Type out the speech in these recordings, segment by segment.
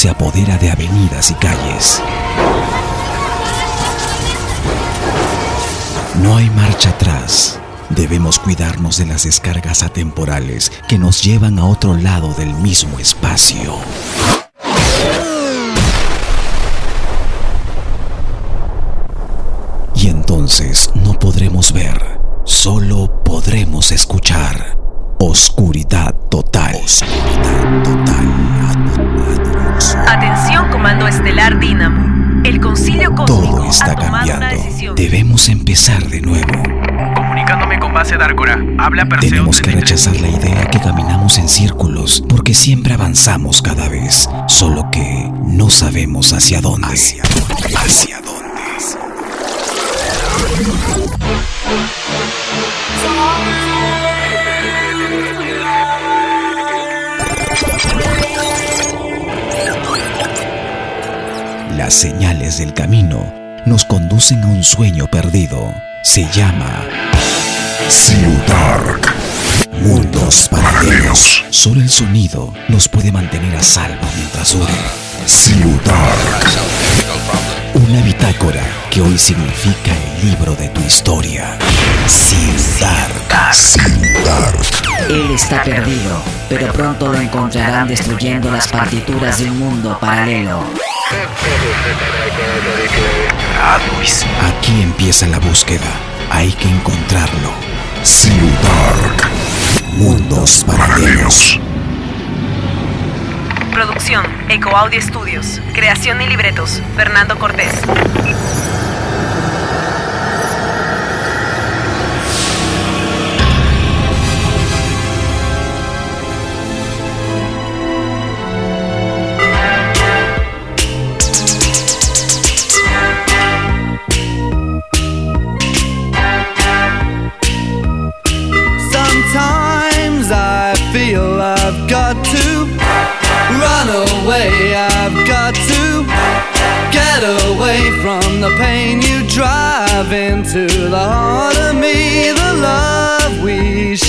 se apodera de avenidas y calles. No hay marcha atrás. Debemos cuidarnos de las descargas atemporales que nos llevan a otro lado del mismo espacio. Y entonces no podremos ver, solo podremos escuchar. Oscuridad total. Oscuridad total. Atención, Comando Estelar Dínamo. El concilio cósmico Todo está ha tomado una cambiando. decisión. Debemos empezar de nuevo. Comunicándome con base Dárgora. Habla Perseo Tenemos que 33. rechazar la idea que caminamos en círculos porque siempre avanzamos cada vez, solo que no sabemos hacia dónde. Hacia dónde. Hacia dónde. Las señales del camino nos conducen a un sueño perdido. Se llama Ciudark. Mundos paralelos. Solo el sonido nos puede mantener a salvo mientras dure. Ciudark. Una bitácora que hoy significa el libro de tu historia. Ciudark. Ciudark. Él está perdido, pero pronto lo encontrarán destruyendo las partituras de un mundo paralelo. Aquí empieza la búsqueda. Hay que encontrarlo. Ciudark. Mundos paralelos. Producción, Eco Audio Studios. Creación y libretos, Fernando Cortés.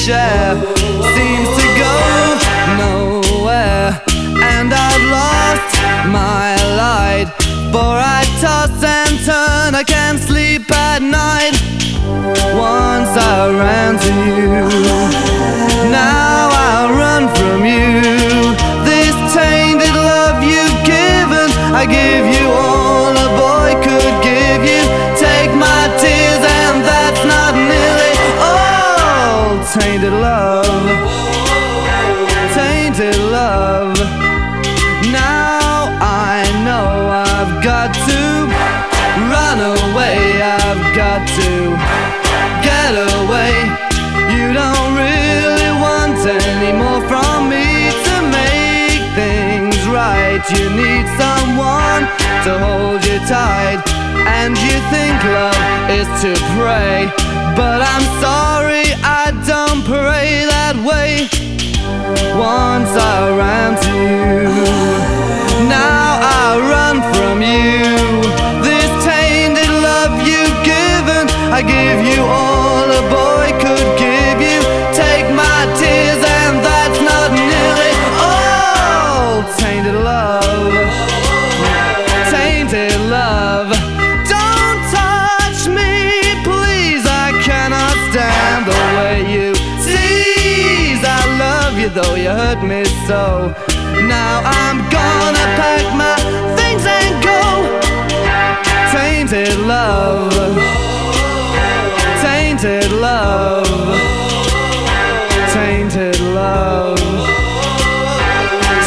Share seems to go nowhere, and I've lost my light. For I toss and turn, I can't sleep at night. Once I ran to you, now I run from you. To hold you tight. And you think love is to pray. But I'm sorry, I don't pray that way. Once I ran to you, now I run from you. This tainted love you've given, I give you all a boy hurt me so. Now I'm gonna pack my things and go. Tainted love, tainted love, tainted love,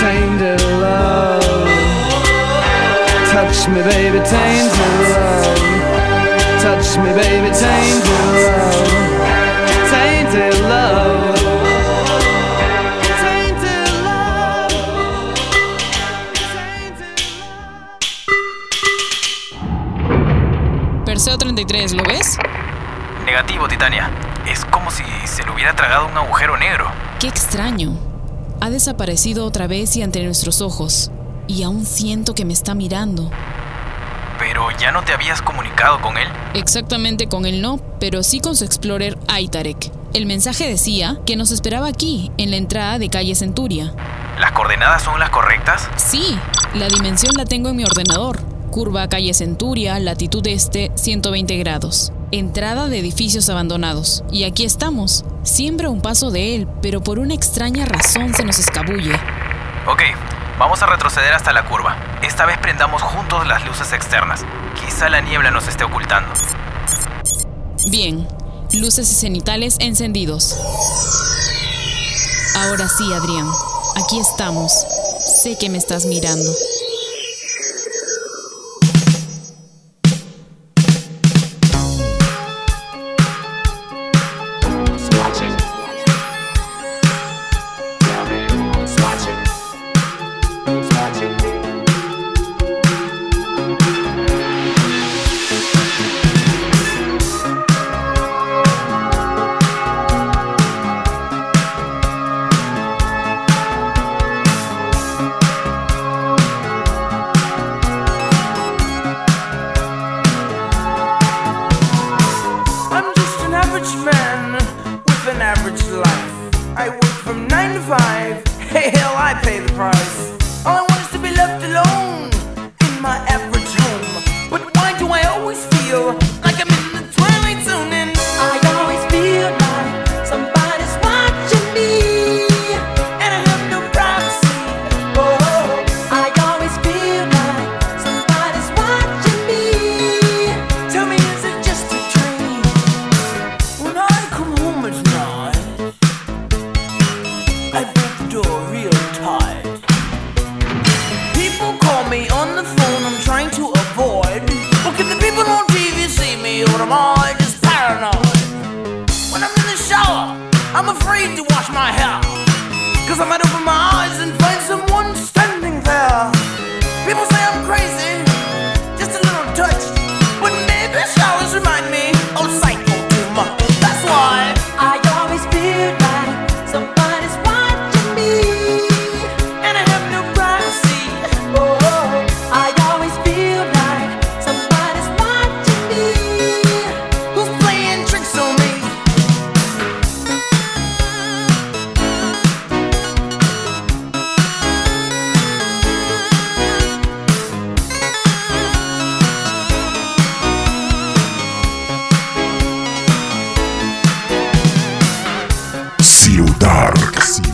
tainted love. Touch me, baby, tainted love. Touch me, baby, tainted ¿lo ves? Negativo, Titania. Es como si se lo hubiera tragado un agujero negro. Qué extraño. Ha desaparecido otra vez y ante nuestros ojos. Y aún siento que me está mirando. Pero ya no te habías comunicado con él. Exactamente con él no, pero sí con su explorer Aitarek. El mensaje decía que nos esperaba aquí, en la entrada de calle Centuria. ¿Las coordenadas son las correctas? Sí, la dimensión la tengo en mi ordenador curva calle Centuria, latitud este 120 grados. Entrada de edificios abandonados. Y aquí estamos, siempre a un paso de él, pero por una extraña razón se nos escabulle. Ok, vamos a retroceder hasta la curva. Esta vez prendamos juntos las luces externas. Quizá la niebla nos esté ocultando. Bien, luces y cenitales encendidos. Ahora sí, Adrián, aquí estamos. Sé que me estás mirando. my health. Trio Dark.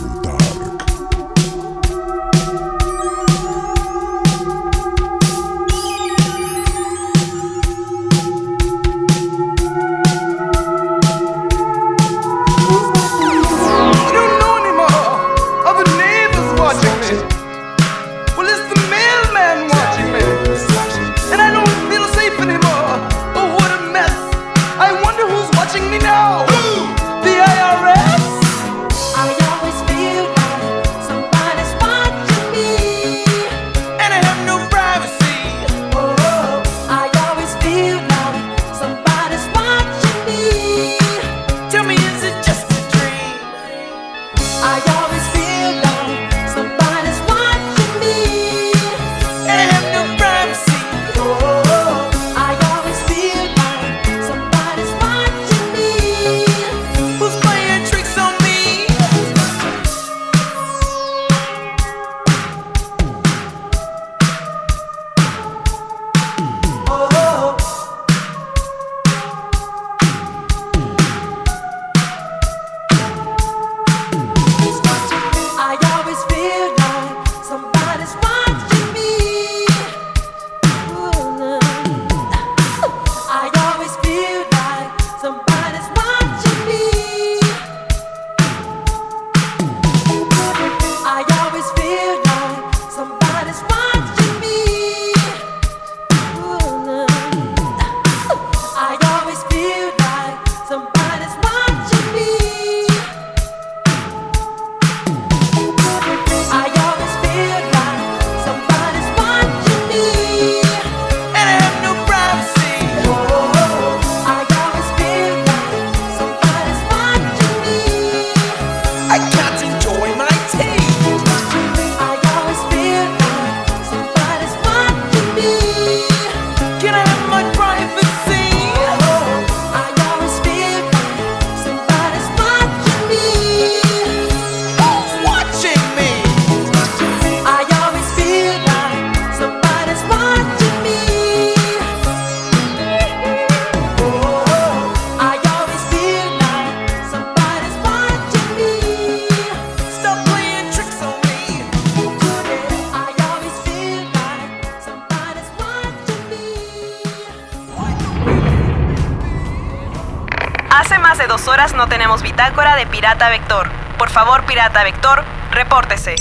Horas no tenemos bitácora de Pirata Vector. Por favor, Pirata Vector, repórtese.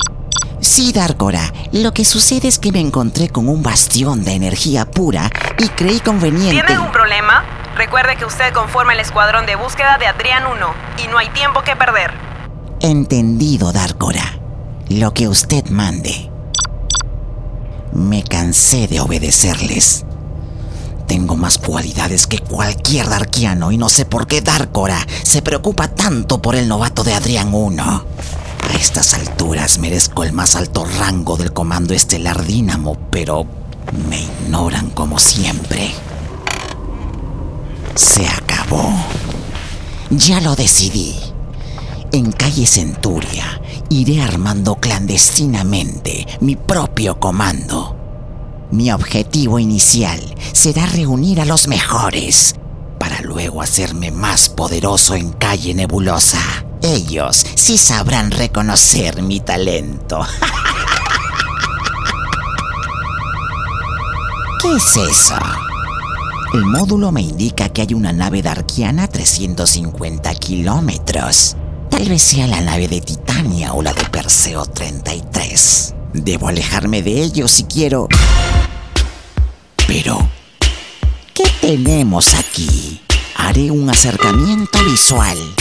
Sí, Darkora. Lo que sucede es que me encontré con un bastión de energía pura y creí conveniente. ¿Tiene algún problema? Recuerde que usted conforma el escuadrón de búsqueda de Adrián 1 y no hay tiempo que perder. Entendido, Darkora. Lo que usted mande. Me cansé de obedecerles. Tengo más cualidades que cualquier darkiano y no sé por qué Darkora se preocupa tanto por el novato de Adrián 1. A estas alturas merezco el más alto rango del Comando Estelar Dínamo, pero me ignoran como siempre. Se acabó. Ya lo decidí. En calle Centuria iré armando clandestinamente mi propio comando. Mi objetivo inicial será reunir a los mejores para luego hacerme más poderoso en calle nebulosa. Ellos sí sabrán reconocer mi talento. ¿Qué es eso? El módulo me indica que hay una nave darkiana a 350 kilómetros. Tal vez sea la nave de Titania o la de Perseo 33. Debo alejarme de ellos si quiero... Pero... ¿Qué tenemos aquí? Haré un acercamiento visual.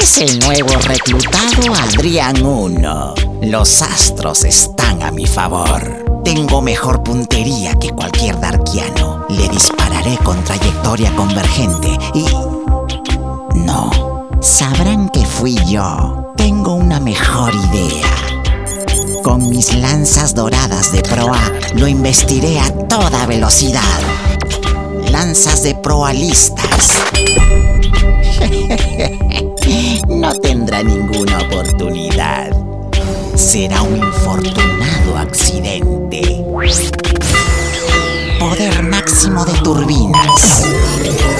Es el nuevo reclutado Adrián 1. Los astros están a mi favor. Tengo mejor puntería que cualquier darkiano. Le dispararé con trayectoria convergente y... No, sabrán que fui yo. Tengo una mejor idea. Con mis lanzas doradas de proa lo investiré a toda velocidad. Lanzas de proa listas. no tendrá ninguna oportunidad. Será un infortunado accidente. Poder máximo de turbinas.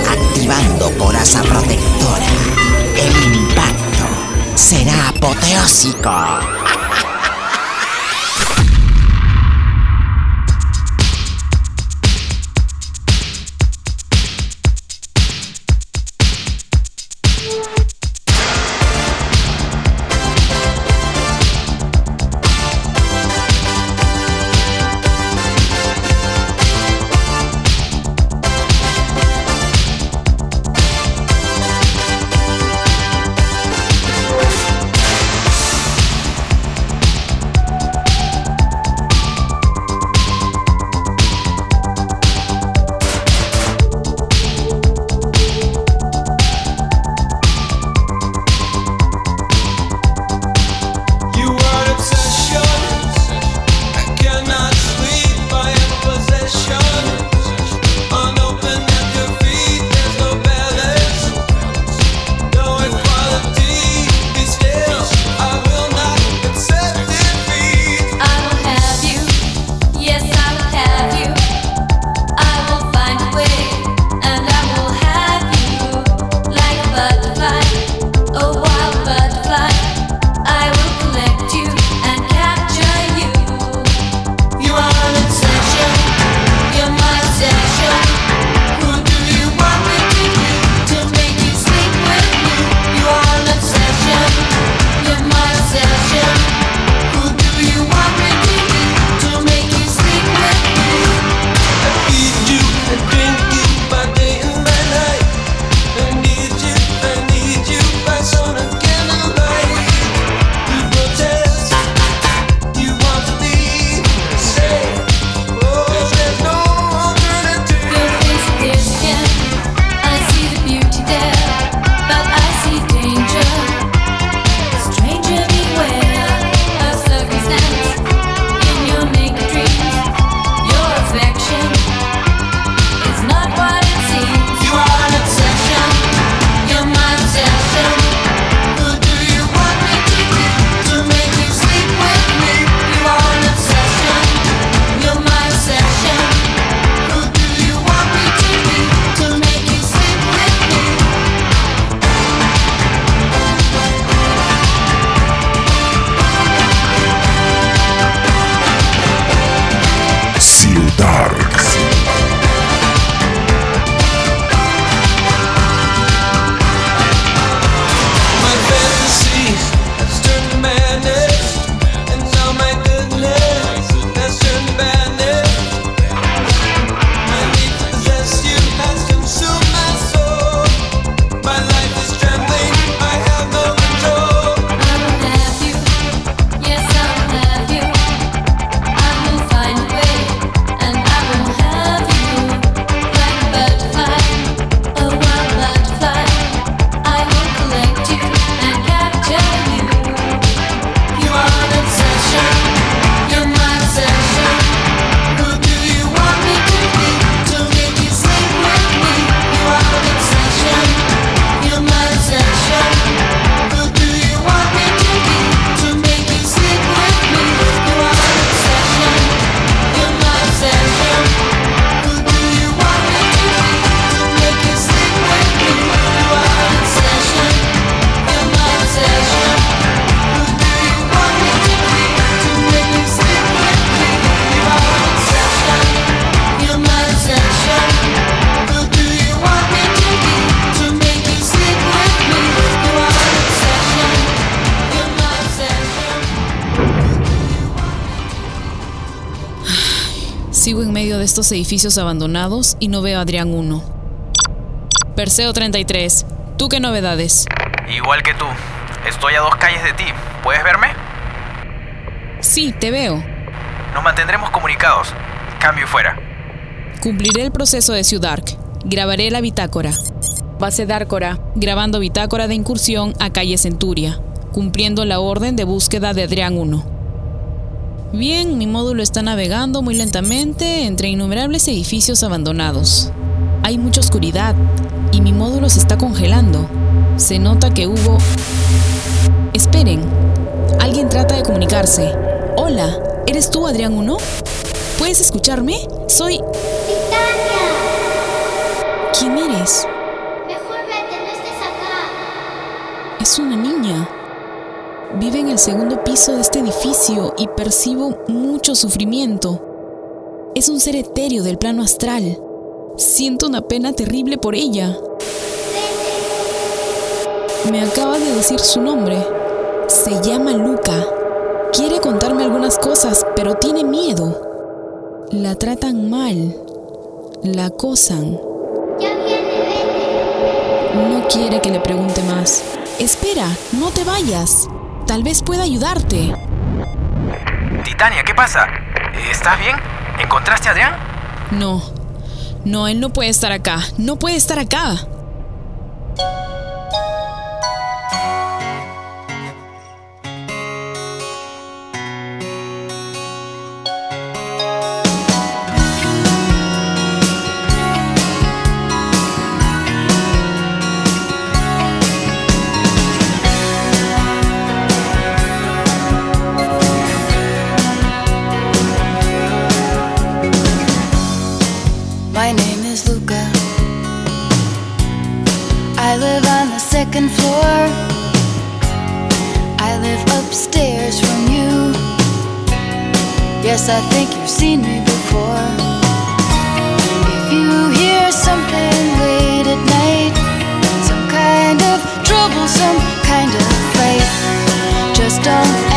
Activando coraza protectora. El impacto será apoteósico. Estos edificios abandonados y no veo a Adrián 1. Perseo 33, ¿tú qué novedades? Igual que tú. Estoy a dos calles de ti. ¿Puedes verme? Sí, te veo. Nos mantendremos comunicados. Cambio y fuera. Cumpliré el proceso de Ciudark. Grabaré la bitácora. Base Dárcora, grabando bitácora de incursión a calle Centuria, cumpliendo la orden de búsqueda de Adrián 1. Bien, mi módulo está navegando muy lentamente entre innumerables edificios abandonados. Hay mucha oscuridad y mi módulo se está congelando. Se nota que hubo... Esperen, alguien trata de comunicarse. Hola, ¿eres tú Adrián 1? ¿Puedes escucharme? Soy... ¡Titania! ¿Quién eres? Mejor vete, no estés acá. Es una niña. Vive en el segundo piso de este edificio y percibo mucho sufrimiento. Es un ser etéreo del plano astral. Siento una pena terrible por ella. Me acaba de decir su nombre. Se llama Luca. Quiere contarme algunas cosas, pero tiene miedo. La tratan mal. La acosan. No quiere que le pregunte más. Espera, no te vayas. Tal vez pueda ayudarte. Titania, ¿qué pasa? ¿Estás bien? ¿Encontraste a Adrián? No. No, él no puede estar acá. No puede estar acá. My name is Luca. I live on the second floor. I live upstairs from you. Yes, I think you've seen me before. If you hear something late at night, some kind of trouble, some kind of fight, just don't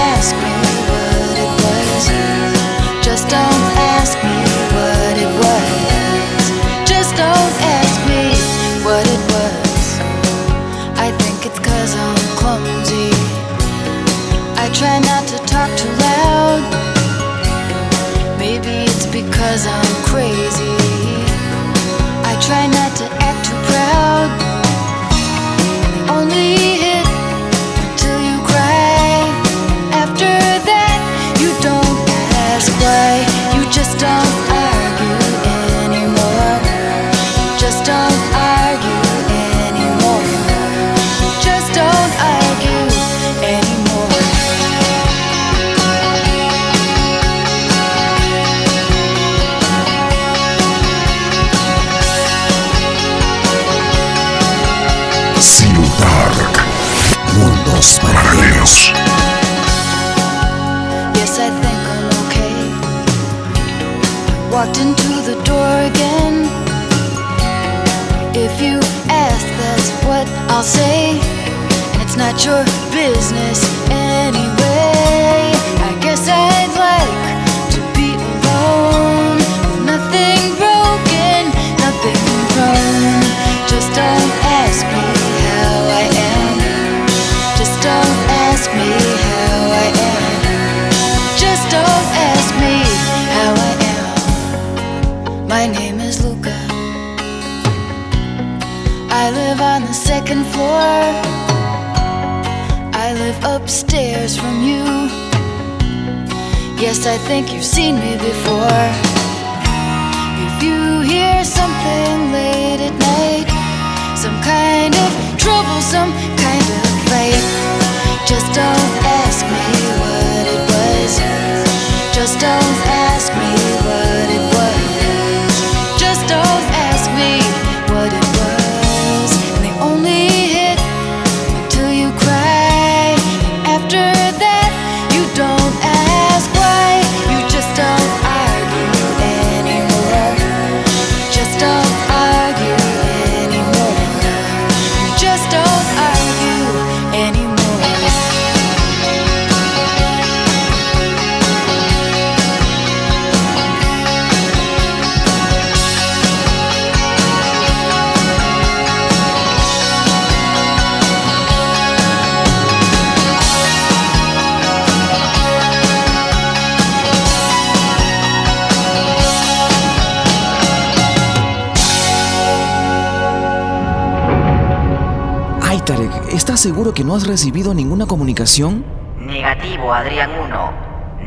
no has recibido ninguna comunicación? Negativo, Adrián 1.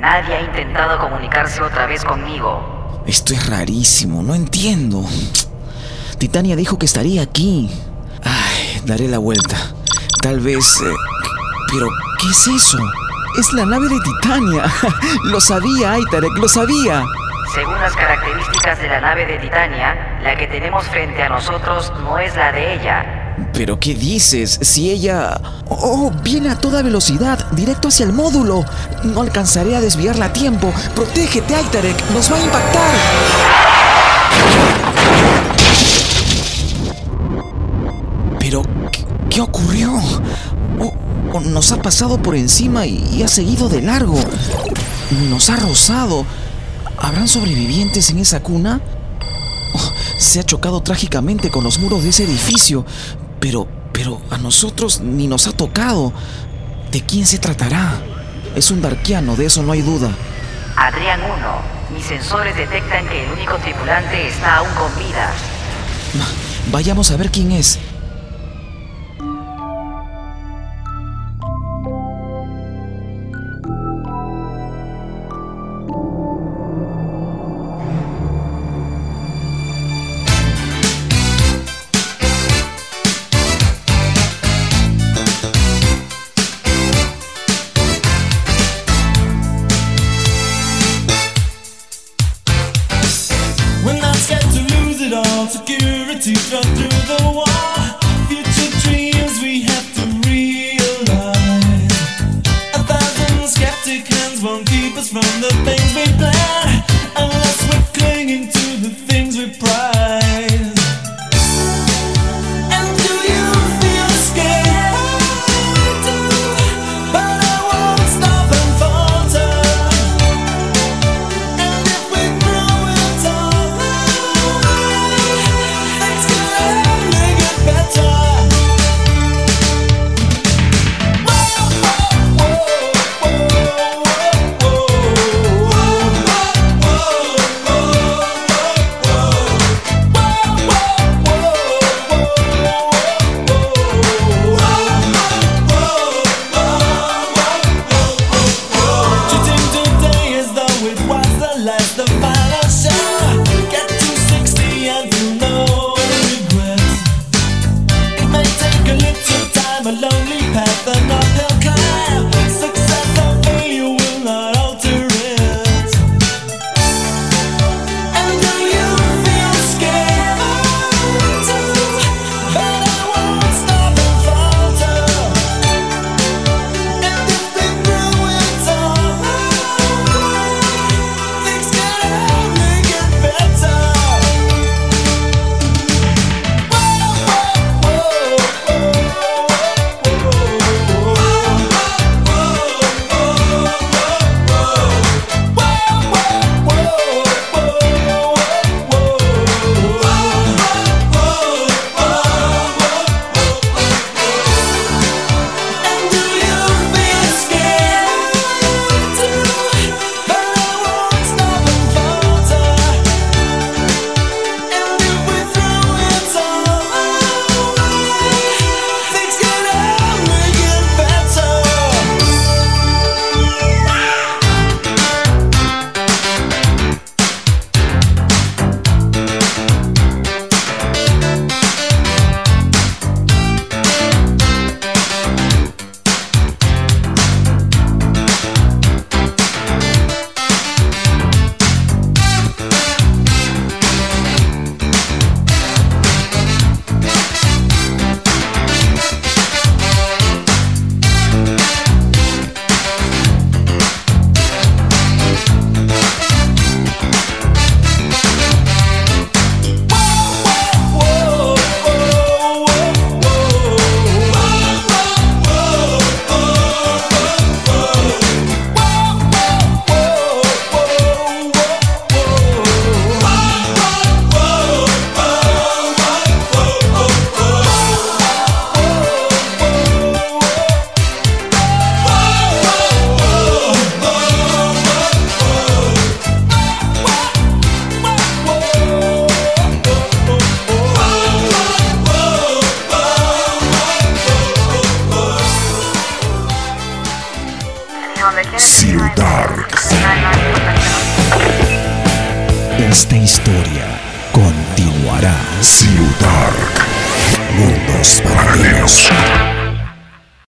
Nadie ha intentado comunicarse otra vez conmigo. Esto es rarísimo, no entiendo. Titania dijo que estaría aquí. Ay, daré la vuelta. Tal vez... eh, Pero, ¿qué es eso? Es la nave de Titania. lo sabía, Aitarek, lo sabía. Según las características de la nave de Titania, la que tenemos frente a nosotros no es la de ella. ¿Pero qué dices? Si ella... Oh, viene a toda velocidad, directo hacia el módulo. No alcanzaré a desviarla a tiempo. Protégete, Aitarek, nos va a impactar. Pero, ¿qué, ocurrió? O- o nos ha pasado por encima y, y ha seguido de largo. Nos ha rozado. ¿Habrán sobrevivientes en esa cuna? Oh, se ha chocado trágicamente con los muros de ese edificio. Pero, pero a nosotros ni nos ha tocado. ¿De quién se tratará? Es un darkiano, de eso no hay duda. Adrián 1. Mis sensores detectan que el único tripulante está aún con vida. Vayamos a ver quién es. won't keep us from the things we plan unless we're clinging to the things we prize.